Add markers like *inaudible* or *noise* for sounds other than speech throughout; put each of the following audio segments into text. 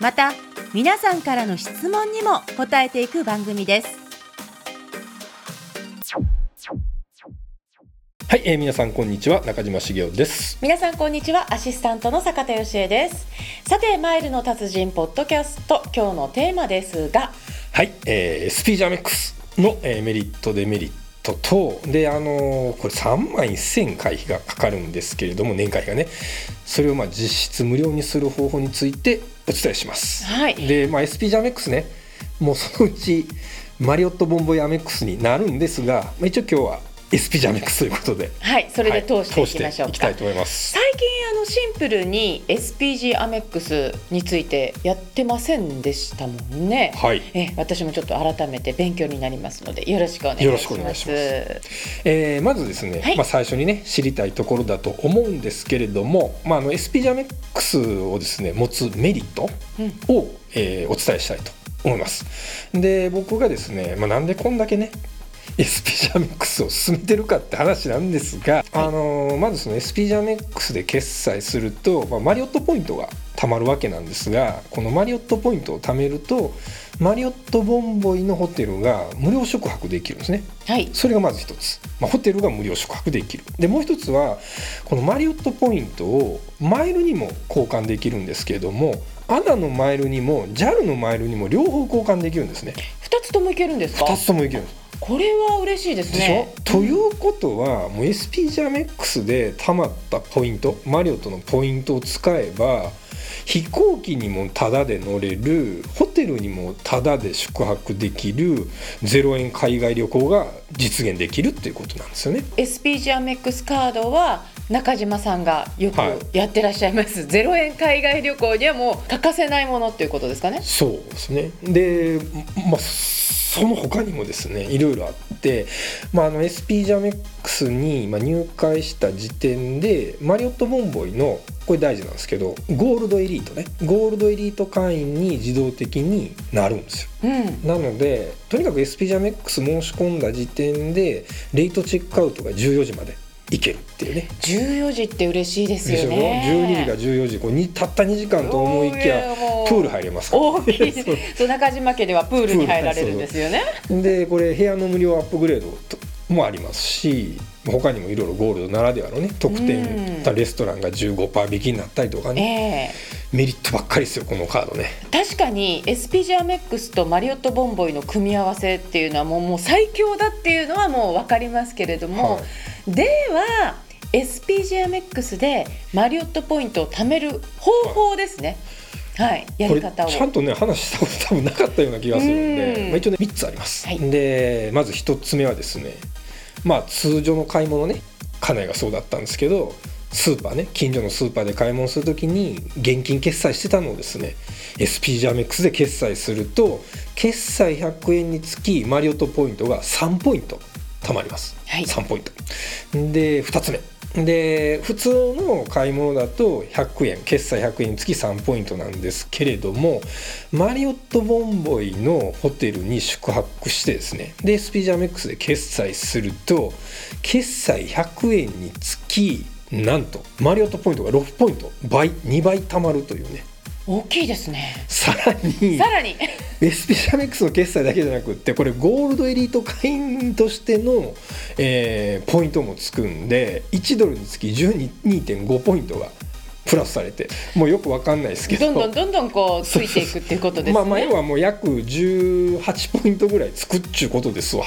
また皆さんからの質問にも答えていく番組です。はい、えー、皆さんこんにちは中島茂雄です。皆さんこんにちはアシスタントの坂田芳恵です。さてマイルの達人ポッドキャスト今日のテーマですが。はい、えー、スピージャメックスの、えーメリットデメリットとであのーこれ3万1000回費がかかるんですけれども年会費がね。それをまあ実質無料にする方法についてお伝えします。はいで、まあ、SP ジャメックスねもうそのうちマリオットボンボイアメックスになるんですが、まあ、一応今日は SP ジャメックスということではいそれで通していはいきましょうか、通していきたいと思います。最近シンプルに SPG アメックスについてやってませんでしたもんね、はい。え私もちょっと改めて勉強になりますのでよろしくお願いします。よろしくお願いします。えーまずですね、はい。まあ、最初にね知りたいところだと思うんですけれども、まあ、あの SP ジャメックスをですね持つメリットうん。を、えーお伝えしたいと思います。で僕がですね、まあ、なんでこんだけね SP ジャメックスを進めてるかって話なんですが、あのーまずその SP ジャメックスで決済すると、まあ、マリオットポイントが貯まるわけなんですがこのマリオットポイントを貯めるとマリオットボンボイのホテルが無料宿泊できるんですね。はい。それがまず一つ、まあ、ホテルが無料宿泊できる。でもう一つはこのマリオットポイントをマイルにも交換できるんですけれども ANA のマイルにも JAL のマイルにも両方交換できるんですね。二つともいけるんですか？2つともいけるんですこれは嬉しいですね。ということはもう SP ジャメックスで貯まったポイントマリオットのポイントを使えば飛行機にもタダで乗れるホテルにもタダで宿泊できる0円海外旅行が実現できるっていうことなんですよね。SPG アメックスカードは中島さんがよくはい。やってらっしゃいます、*laughs* ゼロ円海外旅行にはもう欠かせないものっていうことですかね。そうですね。で、まあ、その他にもですねいろいろあって、まあ、あの SP ジャメックスにまあ入会した時点でマリオットボンボイのこれ大事なんですけどゴールドエリートね。ゴールドエリート会員に自動的になるんですよ。うん。なのでとにかく SP ジャメックス申し込んだ時点でレイトチェックアウトが14時までいけるっていうね。14時って嬉しいですよね。12時が14時こうにたった2時間と思いきやプール入れますから。中島家ではプールに入られるんですよねでこれ部屋の無料アップグレードともありますし他にもいろいろゴールドならではのね特典う。んレストランが15%引きになったりとかねええメリットばっかりですよこのカードね確かに SPG アメックスとマリオットボンボイの組み合わせっていう。のはもう。もう。最強だっていう。のはもう。分かりますけれども、はでは SPG アメックスでマリオットポイントを貯める方法ですね。はい、やり方を。ちゃんとね話したこと多分なかったような気がするんでうん。まあ、一応ね3つあります、はい。でまず1つ目はですねまあ通常の買い物ね家内がそうだったんですけどスーパーね近所のスーパーで買い物するときに現金決済してたのをですね SP ジャメックスで決済すると決済100円につきマリオットポイントが3ポイント貯まります、はい。3ポイント。で2つ目。で普通の買い物だと100円決済100円につき3ポイントなんですけれどもマリオットボンボイのホテルに宿泊してですね。で SP ジャメックスで決済すると決済100円につきなんとマリオットポイントが6ポイント倍2倍貯まるというね大きいですね。さらにさらに。SP シャメックスの決済だけじゃなくってこれゴールドエリート会員としての、えーポイントもつくんで1ドルにつき12.5ポイントがプラスされてもうよくわかんないですけど。どんどんどんどんこうついていくっていうことですね。まあまあ要はもう約18ポイントぐらいつくっちゅうことですわ。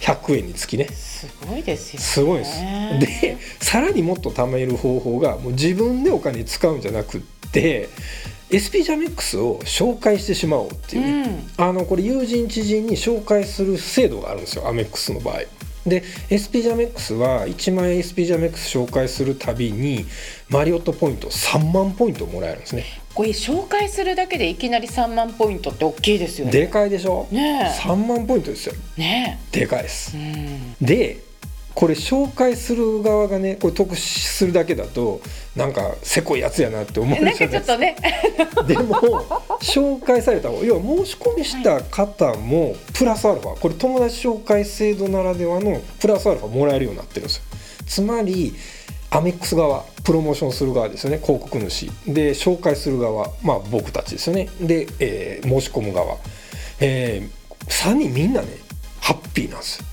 100円につきね。すごいですよね。すごいです。でさらにもっと貯める方法がもう自分でお金使うんじゃなくって SP ジャメックスを紹介してしまおうっていうね、うん。あのこれ友人知人に紹介する制度があるんですよアメックスの場合。で SP ジャメックスは1万円 SP ジャメックス紹介するたびにマリオットポイント3万ポイントもらえるんですね。これ紹介するだけでいきなり3万ポイントって大きいですよね。でかいでしょ？ね3万ポイントですよ。え。ねでかいです。えうん。でこれ紹介する側がねこれ得するだけだとなんかせこいやつやなって思うじですかっとね。*laughs* でも紹介された方要は申し込みした方もプラスアルファ。これ友達紹介制度ならではのプラスアルファもらえるようになってるんですよ。つまりアメックス側プロモーションする側ですよね広告主。で紹介する側まあ僕たちですよね。で、えー申し込む側、え3人みんなねハッピーなんですよ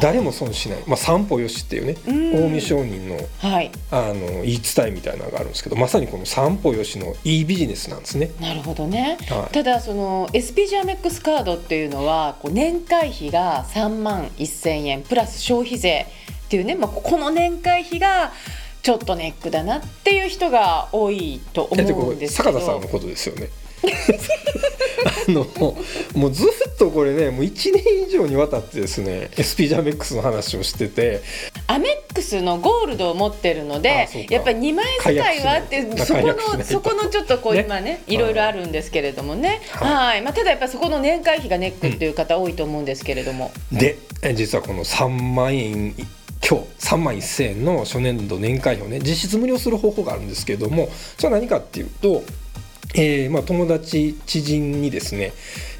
誰も損しない、まあ、散歩よしっていうねうん。近江商人のはい。あの言い伝えみたいなのがあるんですけどまさにこの散歩よしのいいビジネスなんですね。なるほどね、はい。ただその SP ジャメックスカードっていうのはこう年会費が3万1000円プラス消費税っていうね、まあ、この年会費がちょっとネックだなっていう人が多いと思うんですけど。坂田さんのことですよね。*laughs* *laughs* あのもうずっとこれねもう1年以上にわたってですね SP ジャメックスの話をしてて。アメックスのゴールドを持ってるのでやっぱり2万円使いはってそこのそこのちょっとこうね。今ねいろいろあるんですけれどもね。はい。はい、まあ、ただやっぱりそこの年会費がネックっていう方多いと思うんですけれども、でえ実はこの3万円今日3万1000円の初年度年会費をね実質無料する方法があるんですけれどもそれは何かっていうと、えーまあ、友達知人にですね、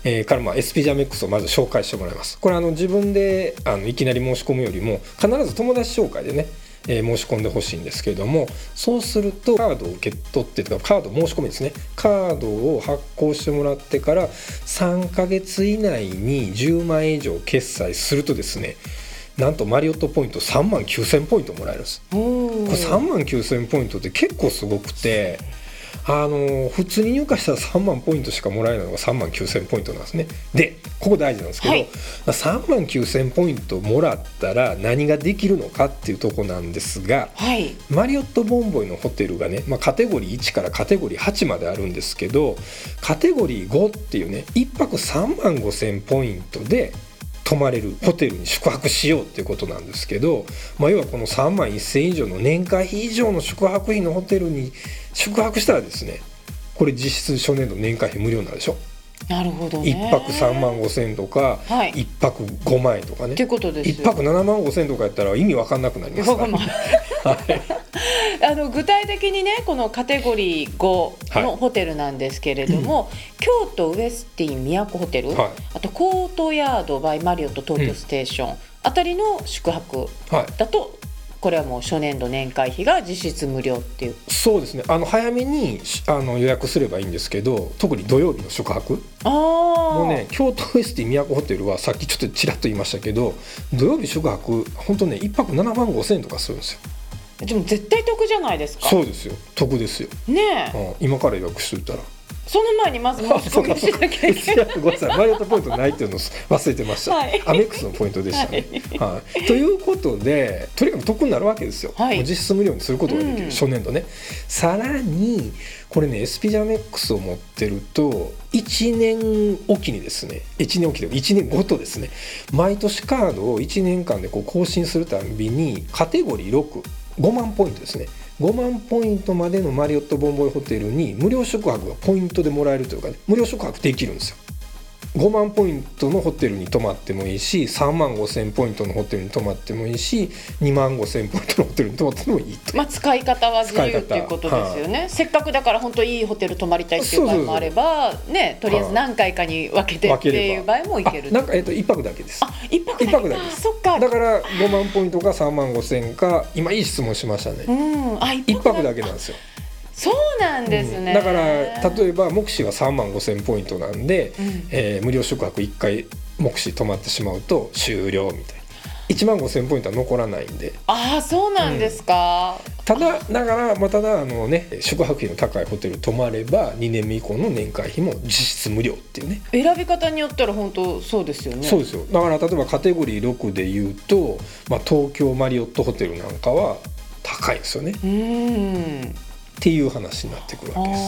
えーからまあ SP ジャメックスをまず紹介してもらいます。これあの自分であのいきなり申し込むよりも必ず友達紹介でねえー申し込んでほしいんですけれどもそうするとカードを受け取ってとかカード申し込みですね。カードを発行してもらってから3ヶ月以内に10万円以上決済するとですねなんとマリオットポイント3万9000ポイントもらえるんです。これ3万9000ポイントって結構すごくてあの普通に入荷したら3万ポイントしかもらえないのが3万9000ポイントなんですね。でここ大事なんですけど、はい。3万9000ポイントもらったら何ができるのかっていうとこなんですがはい。マリオットボンボイのホテルがね、まあ、カテゴリー1からカテゴリー8まであるんですけどカテゴリー5っていうね1泊3万5000ポイントで泊まれるホテルに宿泊しようっていうことなんですけど、まあ、要はこの3万1000以上の年会費以上の宿泊費のホテルに宿泊したらですねこれ実質初年度年会費無料になるでしょ？なるほどね。1泊3万5000とかはい。1泊5万円とかね。っていうことですよ。1泊7万5000とかやったら意味わかんなくなります。から、まあ *laughs* あの具体的にねこのカテゴリー5のホテルなんですけれども、京都ウエスティン都ホテル、はい。あとコートヤードバイマリオット東京ステーション、あたりの宿泊はい。だとこれはもう初年度年会費が実質無料っていう。そうですね。あの早めにしあの予約すればいいんですけど特に土曜日の宿泊ああもうね京都ウエスティ都ホテルはさっきちょっとちらっと言いましたけど土曜日宿泊本当ね1泊7万5千円とかするんですよでも絶対得じゃないですかそうですよ得ですよ、ねえうん、今から予約しといたらその前にまず申し込みしなきゃいけない。ごめんなさい。マリオットポイントないっていうのを忘れてました、はい。アメックスのポイントでしたね、はい。ということでとにかく得になるわけですよ、はい。実質無料にすることができる、うん初年度ね。さらにこれね SP ジャメックスを持ってると1年おきにですね1年おきで1年ごとですね毎年カードを1年間でこう更新するたんびにカテゴリー65万ポイントですね5万ポイントまでのマリオットボンボイホテルに無料宿泊がポイントでもらえるというかね無料宿泊できるんですよ。5万ポイントのホテルに泊まってもいいし3万5千ポイントのホテルに泊まってもいいし2万5千ポイントのホテルに泊まってもいいと。まあ、使い方は自由っていうことですよね、せっかくだから本当いいホテル泊まりたいっていう場合もあればねとりあえず何回かに分けてっていう場合もいけるあなんか、えっと1泊だけです。あ一泊だけ一泊だけです。そっか。だから5万ポイントか3万5千か今いい質問しましたね。うん。あ一1泊泊だけなんですよそうなんですね、うんだから例えば目視が3万5千ポイントなんで、うん。えー無料宿泊1回目視泊まってしまうと終了みたいな。1万5千ポイントは残らないんで。ああそうなんですか、ただだから、まあ、ただあのね宿泊費の高いホテル泊まれば2年目以降の年会費も実質無料っていうね。選び方によったら本当そうですよね。そうですよ。だから例えばカテゴリー6で言うと、まあ、東京マリオットホテルなんかは高いんですよね。うんっていう話になってくるわけです。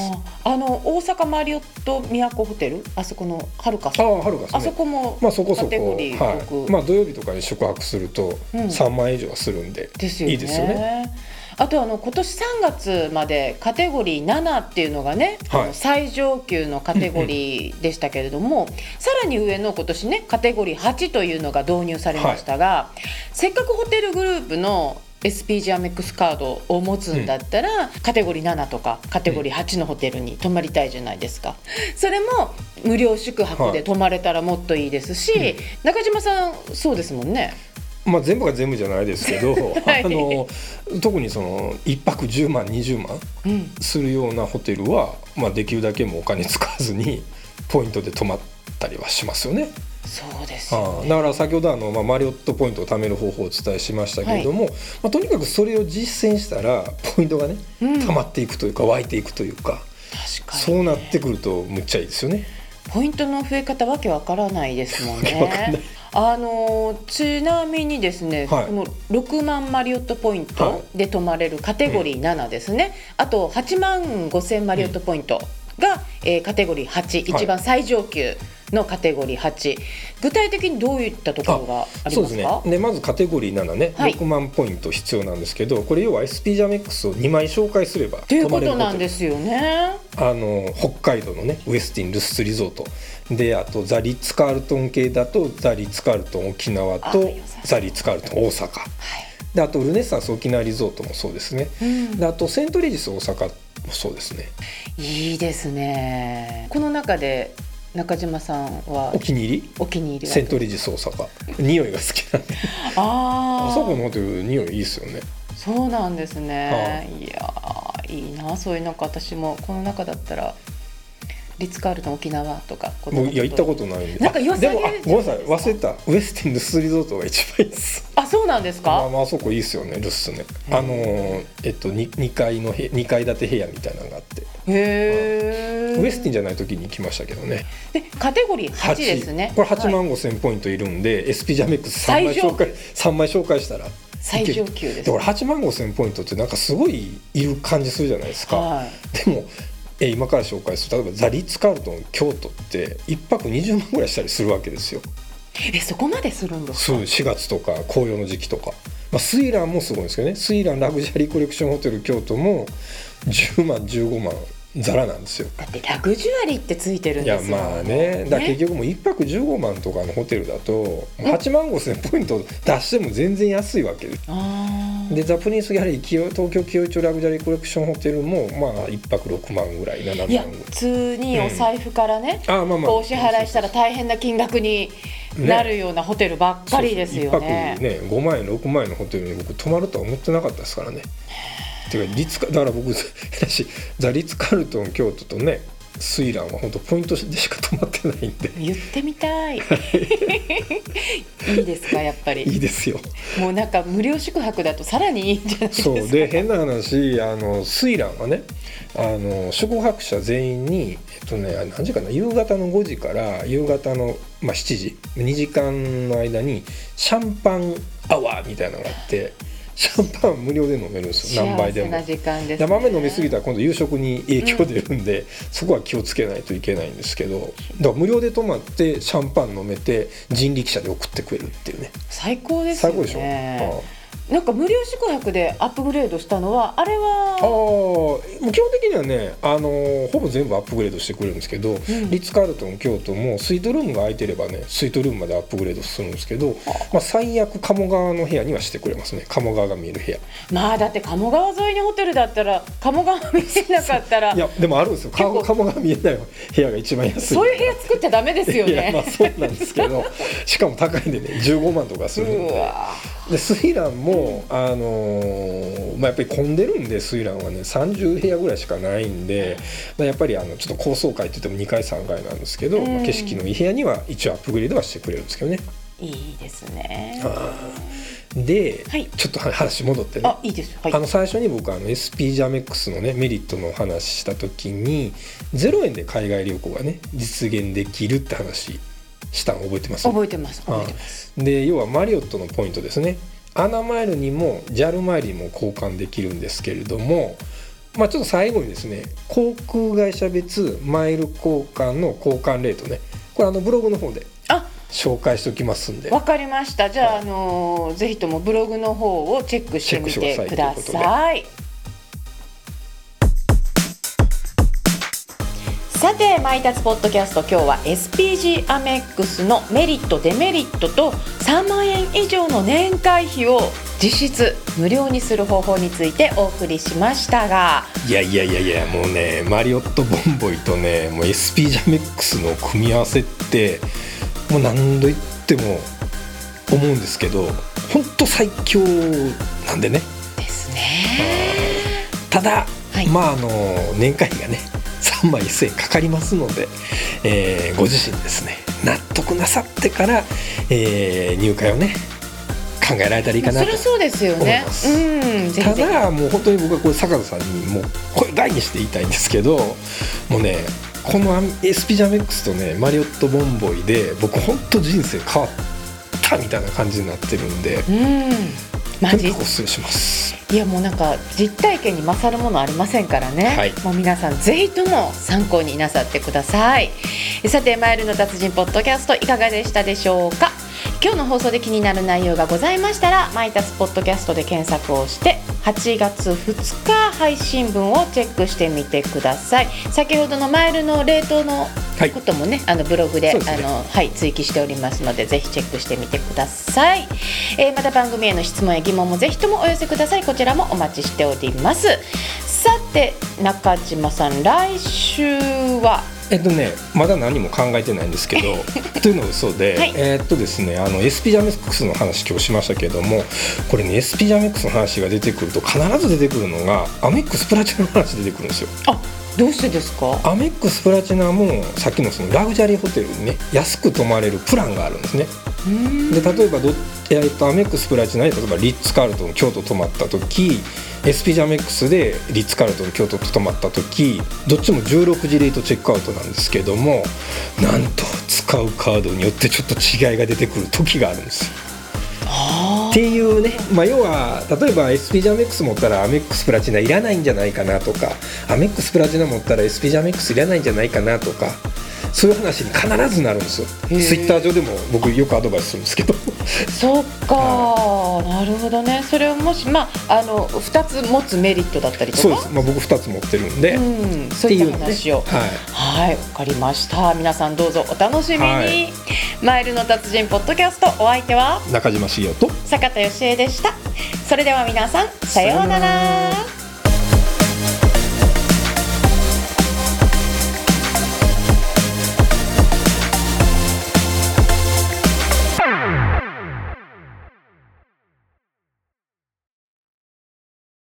あの大阪マリオット都ホテル？あそこのはるかさあん。あはるかさんね。あそこもまあそこそこ、はい。6まあ、土曜日とかに宿泊するとうん。3万円以上はするんで、ですよね。いいですよね。あとあの今年3月までカテゴリー7っていうのがね、はい。最上級のカテゴリーでしたけれども、さらに上の今年ねカテゴリー8というのが導入されましたが、せっかくホテルグループの SPG アメックスカードを持つんだったら、カテゴリー7とかカテゴリー8のホテルに泊まりたいじゃないですか。それも無料宿泊で泊まれたらもっといいですし、中島さんそうですもんね。まあ、全部が全部じゃないですけど、は *laughs* いあの特にその1泊10万20万うん。するようなホテルは、まあ、できるだけもうお金使わずにポイントで泊まったりはしますよね。そうですね。あだから先ほどあの、まあ、マリオットポイントを貯める方法をお伝えしましたけれども、まあ、とにかくそれを実践したらポイントがねうん。溜まっていくというか湧いていくというか、確かにそうなってくるとむっちゃいいですよね。ポイントの増え方わけわからないですもんね。*laughs* あのちなみにですね、はい。この6万マリオットポイントで泊まれるカテゴリー7ですね、あと8万5千マリオットポイントが、えーカテゴリー8一番最上級のカテゴリー8具体的にどういったところがありそうですね。ますかでまずカテゴリー7ね、はい。6万ポイント必要なんですけどこれ要は SP ジャメックスを2枚紹介すればということなんですよね。あの北海道のねウエスティン・ルスツリゾート。であとザ・リッツ・カールトン系だとザ・リッツ・カールトン沖縄あとザ・リッツ・カールトン大阪。であとルネッサンス沖縄リゾートもそうですね。うん。であとセントレジス大阪。もそうですね。いいですね。この中で中島さんはお気に入り？お気に入りは？セントレジス大阪。匂いが好きなんで。あー。あそこのホテル匂いいいですよね。そうなんですね。いやーいいなそういうなんか私もこの中だったらリッツカールトン沖縄とかもういや行ったことない。んでなんか良さでもあごめんなさい。忘れた。ウエスティン・ルスツリゾートが一番いいです。あそうなんですか？まあ、まああそこいいですよねルスね。あのーえっと 2, 2階のへ2階建て部屋みたいなのがあって。へえ。ウエスティンじゃない時に行きましたけどね。でカテゴリー8ですね。これ8はい。万5千ポイントいるんで、SP ジャメックス3枚紹介三枚紹介したら。最上級です、だから8万5千ポイントってなんかすごいいる感じするじゃないですか、はい。でもえ今から紹介する。例えばザ・リッツ・カールトン京都って1泊20万ぐらいしたりするわけですよ。えそこまでするんですか？そう4月とか紅葉の時期とか、まあ、スイランもすごいんですけどね。スイランラグジュアリーコレクションホテル京都も10万15万ザラなんですよ。だってラグジュアリーってついてるんいやですよ。まあね。だ結局もう1泊15万とかのホテルだと8万5千ポイント出しても全然安いわけでザ・プリンスギャラリー清東京清町ラグジュアリーコレクションホテルもまあ1泊6万ぐらい7万ぐらいいや普通にお財布からね、あまあまあ。こうお支払いしたら大変な金額になるようなホテルばっかりですよね。そうそう。一泊ね5万円6万円のホテルに僕泊まるとは思ってなかったですからね。ていうかリッツカだから僕 *laughs* 私ザ・リッツ・カールトン京都とねスイランは本当ポイントでしか泊まってないんで言ってみたい。いいですかやっぱり。いいですよもうなんか無料宿泊だとさらにいいんじゃないですか。そうで変な話あのスイランはねあの宿泊者全員にえっとね何時かな夕方の5時から夕方の、まあ、7時2時間の間にシャンパンアワーみたいなのがあってシャンパン無料で飲めるんですよ。何杯でも。幸せ飲みすぎたら今度夕食に影響出るんで、そこは気をつけないといけないんですけど。だから無料で泊まってシャンパン飲めて人力車で送ってくれるっていうね。最高ですよ最高でしょ、ね。なんか無料宿泊でアップグレードしたのはあれああはもう基本的にはね、あのーほぼ全部アップグレードしてくれるんですけど、ん。リッツ・カールトン京都もスイートルームが空いてればねスイートルームまでアップグレードするんですけど、まあ、最悪鴨川の部屋にはしてくれますね。鴨川が見える部屋。まあだって鴨川沿いにホテルだったら鴨川見えなかったら *laughs* いやでもあるんですよ。鴨鴨川見えない部屋が一番安い。そういう部屋作っちゃダメですよいやまあね。そうなんですけど。*laughs* しかも高いんでね15万とかするんうでわでスイランも、あのーまあ、やっぱり混んでるんでスイランはね30部屋ぐらいしかないんで、まあ、やっぱりあのちょっと高層階って言っても2階3階なんですけど、うん。まあ、景色のいい部屋には一応アップグレードはしてくれるんですけどね。いいですね。で、はい。ちょっと話戻ってね。あいいです。はい。あの最初に僕あの SP ジャメックスのねメリットの話した時に0円で海外旅行がね実現できるって話したの覚えてます？覚えてます覚えてます。で要はマリオットのポイントですね。アナマイルにも JAL マイルにも交換できるんですけれどもまあ、ちょっと最後にですね航空会社別マイル交換の交換レートね。これあのブログの方であ紹介しておきますんで。わかりました。じゃあ、はい。あのーぜひともブログの方をチェックしてみてください。さて、マイタツポッドキャスト、今日は SPG アメックスのメリット、デメリットと3万円以上の年会費を実質無料にする方法についてお送りしましたが、いやいやいやいやもうねマリオットボンボイとねもう SP ジャメックスの組み合わせってもう何度言っても思うんですけど本当最強なんでねですね。ただ、はいまああの年会費がね3万1000円かかりますので、えーご自身ですね納得なさってから、えー入会をね考えられたらいいかなとそりゃそうですよね思いま。すうん、ぜた。だもう本当に僕はこれ坂田さんにもう声大にして言いたいんですけどもうねこの SP ジャメックスとねマリオットボンボイで僕本当人生変わったみたいな感じになってるんでうん。マジ。お勧めします。いやもうなんか実体験に勝るものありませんからね、はい。もう皆さんぜひとも参考になさってください。さてマイルの達人ポッドキャストいかがでしたでしょうか？今日の放送で気になる内容がございましたらマイタスポッドキャストで検索をして8月2日配信分をチェックしてみてください。先ほどのマイルの冷凍のはいこともね、あのブログでね。あの、はい、追記しておりますのでぜひチェックしてみてください、えーまた番組への質問や疑問もぜひともお寄せください。こちらもお待ちしております。さて中島さん来週は？えっとねまだ何も考えてないんですけど *laughs* というのは嘘で、はい。えーっとですねあの SP ジャメックスの話今日しましたけどもこれね SP ジャメックスの話が出てくると必ず出てくるのがアメックスプラチナの話出てくるんですよ。あどうしてですか？アメックスプラチナもさっきのそのラグジュアリーホテルにね安く泊まれるプランがあるんですね。で例えばど、えーっとアメックスプラチナに例えばリッツ・カールトン京都泊まった時 SP ジャメックスでリッツ・カールトン京都と泊まった時どっちも16時レートチェックアウトなんですけどもなんと使うカードによってちょっと違いが出てくる時があるんですよ。あっていうね、まあ、要は例えば SP ジャメックス持ったらアメックスプラチナいらないんじゃないかなとかアメックスプラチナ持ったら SP ジャメックスいらないんじゃないかなとかそういう話に必ずなるんですよ。ツイッター上でも僕よくアドバイスするんですけどそっか、なるほどね。それをもしまああの2つ持つメリットだったりとか？そうです、まあ、僕2つ持ってるんで、っうん、そういった話を。はい。はい、わかりました。皆さんどうぞお楽しみに。はい。マイルの達人ポッドキャストお相手は？中島茂雄と坂田芳恵でした。それでは皆さんさようなら。